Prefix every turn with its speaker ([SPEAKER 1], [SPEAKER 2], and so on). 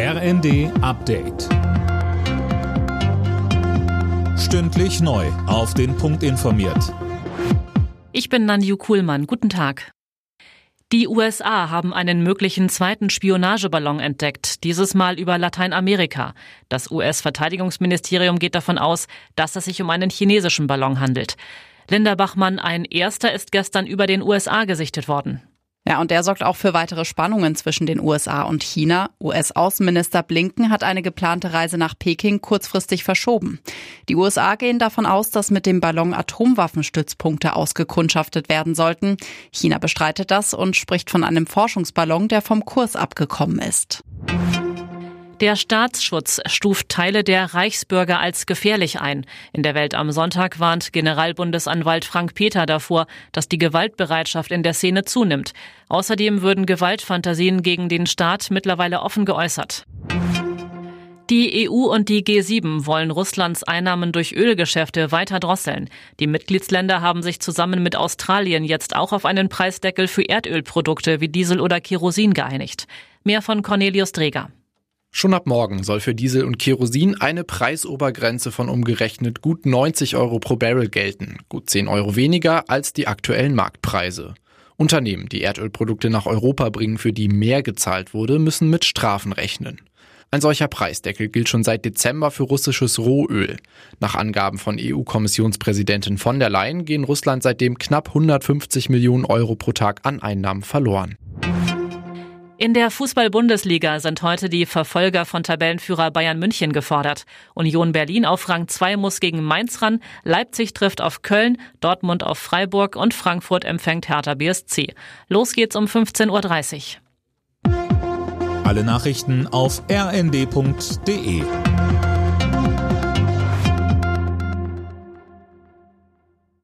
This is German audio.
[SPEAKER 1] RND Update. Stündlich neu. Auf den Punkt informiert.
[SPEAKER 2] Ich bin Nanju Kuhlmann. Guten Tag. Die USA haben einen möglichen zweiten Spionageballon entdeckt, dieses Mal über Lateinamerika. Das US-Verteidigungsministerium geht davon aus, dass es sich um einen chinesischen Ballon handelt. Linda Bachmann, ein erster ist gestern über den USA gesichtet worden.
[SPEAKER 3] Ja, und der sorgt auch für weitere Spannungen zwischen den USA und China. US-Außenminister Blinken hat eine geplante Reise nach Peking kurzfristig verschoben. Die USA gehen davon aus, dass mit dem Ballon Atomwaffenstützpunkte ausgekundschaftet werden sollten. China bestreitet das und spricht von einem Forschungsballon, der vom Kurs abgekommen ist.
[SPEAKER 2] Der Staatsschutz stuft Teile der Reichsbürger als gefährlich ein. In der Welt am Sonntag warnt Generalbundesanwalt Frank Peter davor, dass die Gewaltbereitschaft in der Szene zunimmt. Außerdem würden Gewaltfantasien gegen den Staat mittlerweile offen geäußert. Die EU und die G7 wollen Russlands Einnahmen durch Ölgeschäfte weiter drosseln. Die Mitgliedsländer haben sich zusammen mit Australien jetzt auch auf einen Preisdeckel für Erdölprodukte wie Diesel oder Kerosin geeinigt. Mehr von Cornelius Dreger.
[SPEAKER 4] Schon ab morgen soll für Diesel und Kerosin eine Preisobergrenze von umgerechnet gut 90 Euro pro Barrel gelten, gut 10 Euro weniger als die aktuellen Marktpreise. Unternehmen, die Erdölprodukte nach Europa bringen, für die mehr gezahlt wurde, müssen mit Strafen rechnen. Ein solcher Preisdeckel gilt schon seit Dezember für russisches Rohöl. Nach Angaben von EU-Kommissionspräsidentin von der Leyen gehen Russland seitdem knapp 150 Millionen Euro pro Tag an Einnahmen verloren.
[SPEAKER 2] In der Fußball-Bundesliga sind heute die Verfolger von Tabellenführer Bayern München gefordert. Union Berlin auf Rang 2 muss gegen Mainz ran, Leipzig trifft auf Köln, Dortmund auf Freiburg und Frankfurt empfängt Hertha BSC. Los geht's um 15.30
[SPEAKER 1] Uhr. Alle Nachrichten auf rnd.de